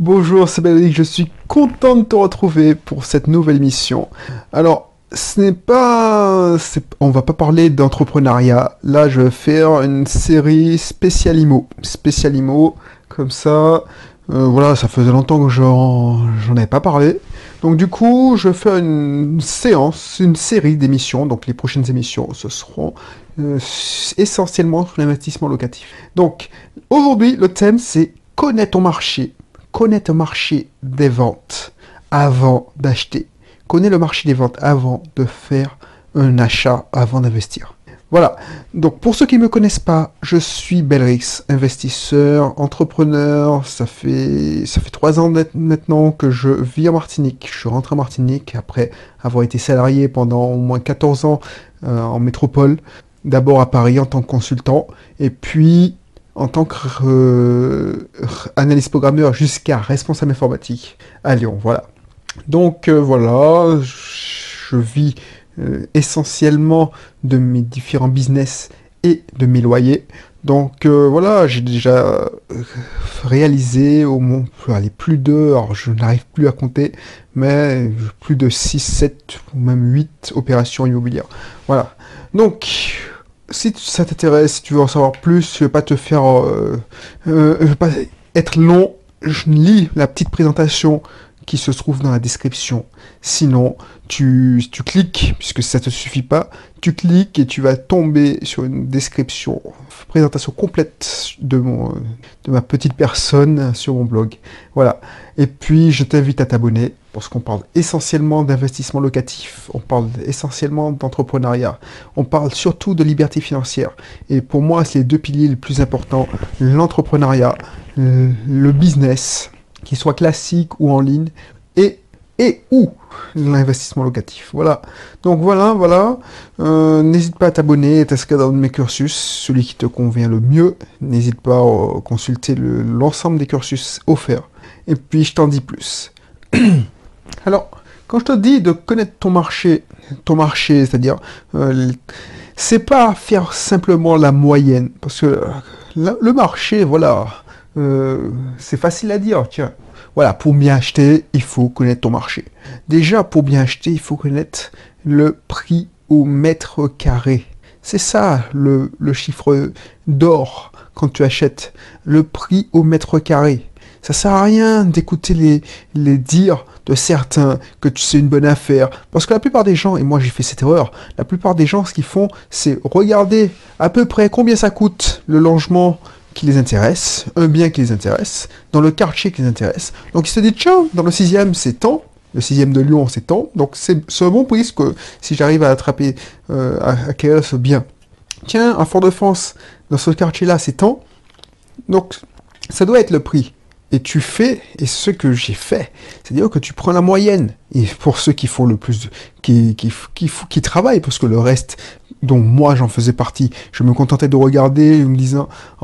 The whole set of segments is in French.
Bonjour, c'est Bénédicte, je suis content de te retrouver pour cette nouvelle émission. Alors, ce n'est pas... On va pas parler d'entrepreneuriat. Là, je vais faire une série spécial IMO. Spécial IMO, comme ça. Euh, voilà, ça faisait longtemps que j'en avais pas parlé. Donc du coup, je fais une séance, une série d'émissions. Donc les prochaines émissions, ce seront euh, essentiellement sur l'investissement locatif. Donc aujourd'hui, le thème c'est connaître ton marché, connaître le marché des ventes avant d'acheter. Connais le marché des ventes avant de faire un achat, avant d'investir. Voilà. Donc pour ceux qui ne me connaissent pas, je suis Belrix, investisseur, entrepreneur. Ça fait ça fait trois ans maintenant que je vis en Martinique. Je suis rentré en Martinique après avoir été salarié pendant au moins 14 ans euh, en métropole. D'abord à Paris en tant que consultant et puis en tant qu'analyste euh, programmeur jusqu'à responsable informatique à Lyon. Voilà. Donc euh, voilà, je vis euh, essentiellement de mes différents business et de mes loyers. Donc voilà, j'ai déjà réalisé au moins plus de, alors je n'arrive plus à compter, mais plus de 6, 7 ou même 8 opérations immobilières. Voilà. Donc, si ça t'intéresse, si tu veux en savoir plus, je vais pas te faire... je vais pas être long, je lis la petite présentation qui se trouve dans la description. Sinon, tu, tu cliques, puisque ça te suffit pas, tu cliques et tu vas tomber sur une description, présentation complète de, mon, de ma petite personne sur mon blog. Voilà. Et puis, je t'invite à t'abonner, parce qu'on parle essentiellement d'investissement locatif, on parle essentiellement d'entrepreneuriat, on parle surtout de liberté financière. Et pour moi, c'est les deux piliers les plus importants, l'entrepreneuriat, le business, qu'il soit classique ou en ligne, et, et ou l'investissement locatif. Voilà. Donc voilà, voilà. Euh, n'hésite pas à t'abonner et t'inscrire dans mes cursus, celui qui te convient le mieux. N'hésite pas à consulter l'ensemble des cursus offerts. Et puis je t'en dis plus. Alors, quand je te dis de connaître ton marché, ton marché, c'est-à-dire, euh, c'est pas faire simplement la moyenne, parce que euh, le marché, voilà, euh, c'est facile à dire, tiens. Voilà, pour bien acheter, il faut connaître ton marché. Déjà, pour bien acheter, il faut connaître le prix au mètre carré. C'est ça le, chiffre d'or quand tu achètes. Le prix au mètre carré. Ça sert à rien d'écouter les, les dires de certains que c'est une bonne affaire. Parce que la plupart des gens, et moi j'ai fait cette erreur, la plupart des gens, ce qu'ils font, c'est regarder à peu près combien ça coûte le logement qui les intéresse, un bien qui les intéresse, dans le quartier qui les intéresse. Donc ils se disent, tiens, dans le sixième, c'est tant, le sixième de Lyon, c'est tant, donc c'est un bon prix que si j'arrive à attraper, euh, à acquérir ce bien. Tiens, à Fort-de-France, dans ce quartier-là, c'est tant, donc ça doit être le prix. Et tu fais, et ce que j'ai fait, c'est-à-dire que tu prends la moyenne. Et pour ceux qui font le plus, qui, qui, qui, qui travaillent, parce que le reste, dont moi j'en faisais partie. Je me contentais de regarder en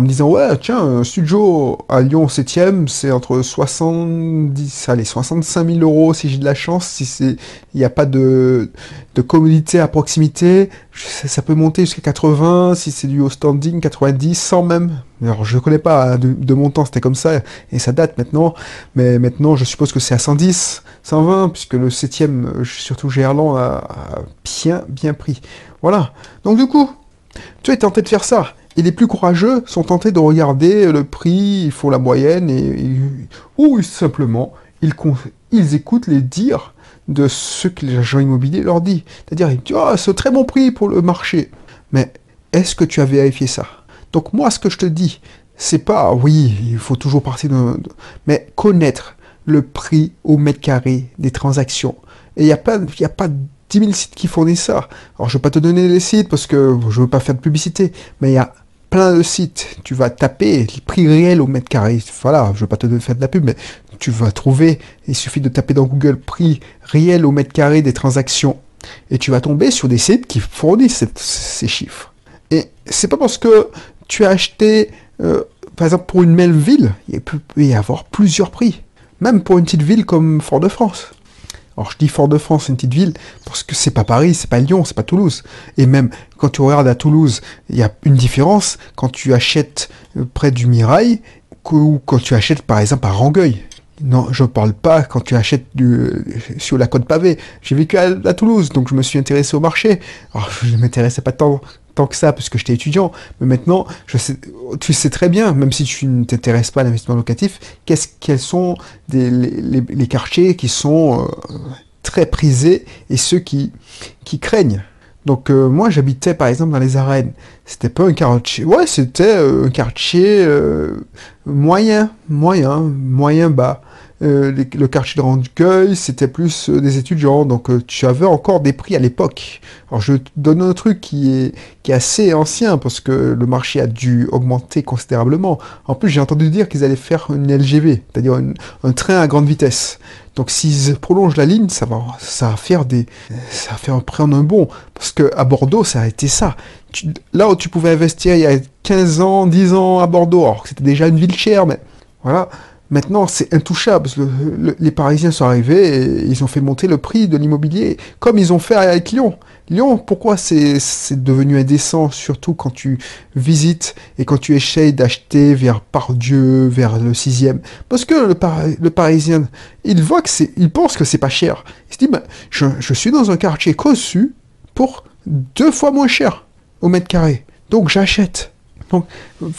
me disant, ouais, tiens, un studio à Lyon 7ème, c'est entre 70, allez, 65 000 euros si j'ai de la chance, si c'est, il n'y a pas de, de commodité à proximité, ça, peut monter jusqu'à 80, si c'est du haut standing, 90, 100 même. Alors je connais pas, hein, de, mon temps c'était comme ça, et ça date maintenant, mais maintenant je suppose que c'est à 110, 120, puisque le 7ème, surtout Gerland, a, bien, bien pris. Voilà. Donc du coup, tu es tenté de faire ça. Et les plus courageux sont tentés de regarder le prix, ils font la moyenne, et, ou simplement, ils, ils écoutent les dires de ce que l'agent immobilier leur dit. C'est-à-dire, ils disent, oh, c'est un très bon prix pour le marché. Mais est-ce que tu as vérifié ça? Donc moi, ce que je te dis, c'est pas, oui, il faut toujours partir de... Mais connaître le prix au mètre carré des transactions. Et il n'y a pas, y a pas 10 000 sites qui fournissent ça. Alors, je vais pas te donner les sites parce que je veux pas faire de publicité, mais il y a plein de sites. Tu vas taper les prix réels au mètre carré. Voilà, je veux pas te faire de la pub, mais tu vas trouver, il suffit de taper dans Google prix réel au mètre carré des transactions. Et tu vas tomber sur des sites qui fournissent ces chiffres. Et c'est pas parce que tu as acheté, euh, par exemple, pour une même ville, il peut y avoir plusieurs prix. Même pour une petite ville comme Fort-de-France. Alors je dis Fort-de-France, une petite ville, parce que c'est pas Paris, c'est pas Lyon, c'est pas Toulouse. Et même quand tu regardes à Toulouse, il y a une différence quand tu achètes euh, près du Mirail ou quand tu achètes par exemple à Rangueil. Non, je parle pas quand tu achètes du, sur la côte pavée. J'ai vécu à, Toulouse, donc je me suis intéressé au marché. Alors, je ne m'intéressais pas tant, tant que ça, parce que j'étais étudiant. Mais maintenant, je sais, tu sais très bien, même si tu ne t'intéresses pas à l'investissement locatif, qu'est-ce, quels sont des, les, quartiers qui sont euh, très prisés et ceux qui, qui craignent. Donc euh, moi j'habitais par exemple dans les arènes. C'était pas un quartier. Ouais, c'était euh, un quartier moyen, moyen, moyen bas. Euh, le quartier de Rancueil, c'était plus euh, des étudiants, donc euh, tu avais encore des prix à l'époque. Alors je te donne un truc qui est, qui est assez ancien, parce que le marché a dû augmenter considérablement. En plus, j'ai entendu dire qu'ils allaient faire une LGV, c'est-à-dire un train à grande vitesse. Donc s'ils prolongent la ligne, ça va, ça va faire des, ça va faire prendre un bon. Parce que à Bordeaux, ça a été ça. là où tu pouvais investir il y a 15 ans, 10 ans à Bordeaux, alors que c'était déjà une ville chère, mais voilà, Maintenant, c'est intouchable. les Parisiens sont arrivés et ils ont fait monter le prix de l'immobilier, comme ils ont fait avec Lyon. Lyon, pourquoi c'est devenu indécent, surtout quand tu visites et quand tu essayes d'acheter vers Pardieu, vers le 6 Parce que le, Parisien, il voit que c'est, il pense que c'est pas cher. Il se dit, je, je suis dans un quartier conçu pour deux fois moins cher au mètre carré. Donc j'achète. Donc,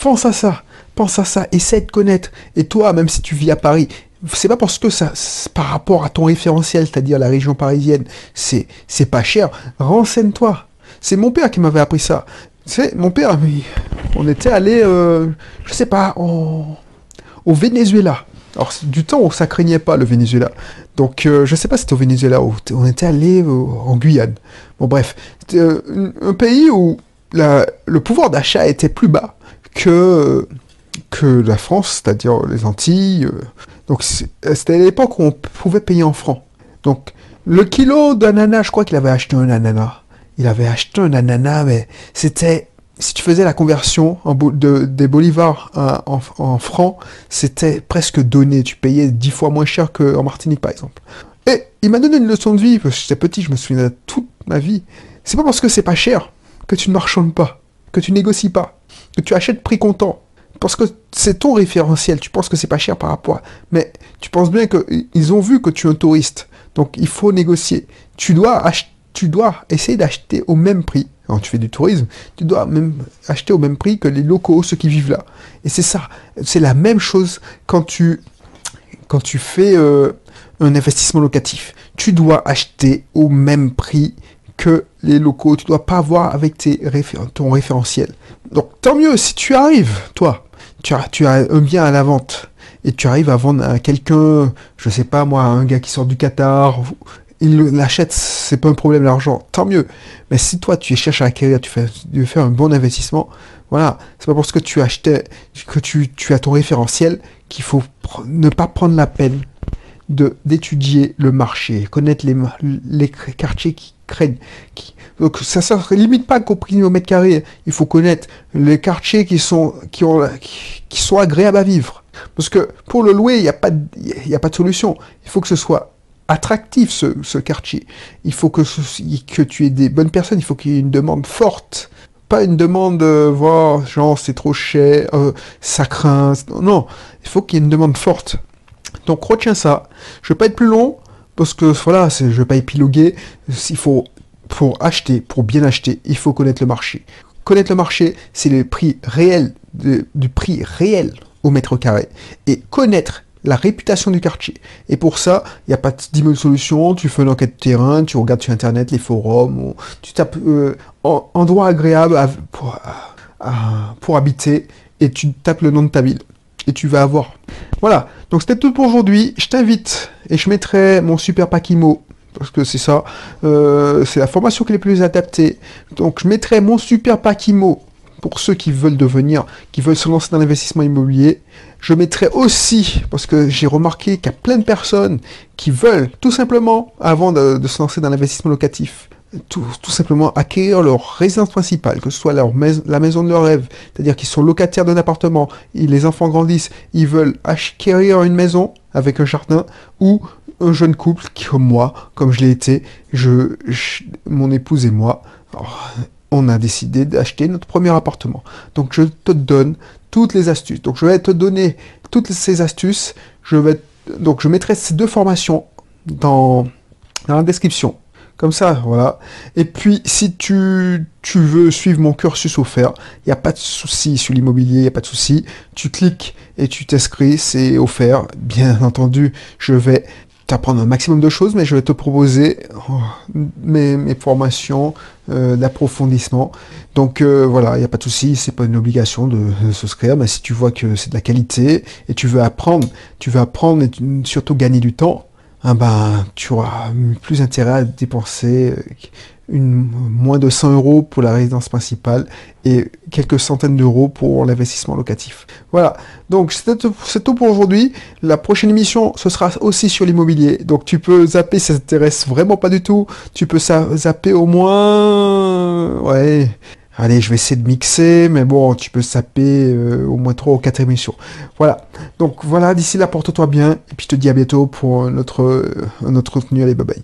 pense à ça pense à ça, essaie de connaître. Et toi, même si tu vis à Paris, c'est pas parce que ça, par rapport à ton référentiel, c'est-à-dire la région parisienne, c'est, c'est pas cher. Renseigne-toi. C'est mon père qui m'avait appris ça. C'est mon père, on était allé, euh, je sais pas, au Venezuela. Alors, du temps où ça craignait pas le Venezuela. Donc, euh, je sais pas si c'était au Venezuela ou on était allé euh, en Guyane. Bon, bref, un pays où le pouvoir d'achat était plus bas que que la France, c'est-à-dire les Antilles. Euh, donc c'était l'époque où on pouvait payer en francs. Donc le kilo d'ananas, je crois qu'il avait acheté un ananas. Il avait acheté un ananas, mais c'était si tu faisais la conversion en de, des bolivars en, francs, c'était presque donné. Tu payais dix fois moins cher qu'en Martinique, par exemple. Et il m'a donné une leçon de vie, parce que j'étais petit, je me souviens de toute ma vie. C'est pas parce que c'est pas cher que tu ne marchandes pas, que tu négocies pas, que tu achètes prix comptant parce que c'est ton référentiel, tu penses que c'est pas cher par rapport à... Mais tu penses bien qu'ils ont vu que tu es un touriste, donc il faut négocier. Tu dois, tu dois essayer d'acheter au même prix. Quand tu fais du tourisme, tu dois même acheter au même prix que les locaux, ceux qui vivent là. Et c'est ça, c'est la même chose quand tu, quand tu fais euh, un investissement locatif. Tu dois acheter au même prix que les locaux. Tu dois pas avoir avec tes ton référentiel. Donc tant mieux si tu arrives, toi, tu as, un bien à la vente et tu arrives à vendre à quelqu'un, je sais pas moi, un gars qui sort du Qatar, il l'achète, c'est pas un problème l'argent, tant mieux. Mais si toi tu cherches à acquérir, tu fais, veux faire un bon investissement, voilà, c'est pas parce que tu achetais, que tu, as ton référentiel qu'il faut ne pas prendre la peine d'étudier le marché, connaître les, les quartiers qui craignent, qui, donc ça ne limite pas qu'au prix au mètre carré. Il faut connaître les quartiers qui sont, qui ont, qui sont agréables à vivre. Parce que pour le louer, il n'y a, pas de, il a pas de solution. Il faut que ce soit attractif, ce, ce quartier. Il faut que, que tu aies des bonnes personnes. Il faut qu'il y ait une demande forte. Pas une demande, euh, genre c'est trop cher, euh, ça craint. Non, il faut qu'il y ait une demande forte. Donc retiens ça. Je vais pas être plus long parce que voilà, je vais pas épiloguer. Il faut pour acheter, pour bien acheter, il faut connaître le marché. Connaître le marché, c'est le prix réel, du prix réel au mètre carré. Et connaître la réputation du quartier. Et pour ça, il n'y a pas de 10 solutions. Tu fais une enquête de terrain, tu regardes sur Internet les forums, tu tapes euh, endroit agréable pour habiter et tu tapes le nom de ta ville. Et tu vas avoir. Voilà, donc c'était tout pour aujourd'hui. Je t'invite et je mettrai mon super Pakimo parce que c'est ça, euh, c'est la formation qui est plus adaptée. Donc je mettrai mon super pack IMO pour ceux qui veulent devenir, qui veulent se lancer dans l'investissement immobilier. Je mettrai aussi, parce que j'ai remarqué qu'il y a plein de personnes qui veulent tout simplement, avant de, se lancer dans l'investissement locatif, tout, simplement acquérir leur résidence principale, que ce soit leur la maison de leur rêve, c'est-à-dire qu'ils sont locataires d'un appartement, les enfants grandissent, ils veulent acquérir une maison avec un jardin, ou un jeune couple comme moi, comme je l'ai été, je, mon épouse et moi, on a décidé d'acheter notre premier appartement. Donc je te donne toutes les astuces. Donc je vais te donner toutes ces astuces. Donc je mettrai ces deux formations dans la description. Comme ça, voilà. Et puis, si tu, tu veux suivre mon cursus offert, il n'y a pas de souci sur l'immobilier, il n'y a pas de souci. Tu cliques et tu t'inscris, c'est offert. Bien entendu, je vais t'apprendre un maximum de choses, mais je vais te proposer oh, mes, formations euh, d'approfondissement. Donc euh, voilà, il n'y a pas de souci, c'est pas une obligation de, de souscrire, mais si tu vois que c'est de la qualité et tu veux apprendre, tu veux apprendre et surtout gagner du temps, ah ben, tu auras plus intérêt à dépenser euh, moins de 100 euros pour la résidence principale et quelques centaines d'euros pour l'investissement locatif. Voilà, donc c'est tout pour aujourd'hui. La prochaine émission, ce sera aussi sur l'immobilier. Donc tu peux zapper, ça t'intéresse vraiment pas du tout. Tu peux zapper au moins... Ouais, Allez, je vais essayer de mixer, mais bon, tu peux saper euh, au moins 3 ou 4 émissions. Voilà. Donc voilà, d'ici là, porte-toi bien. Et puis je te dis à bientôt pour notre, notre contenu. Allez, bye bye.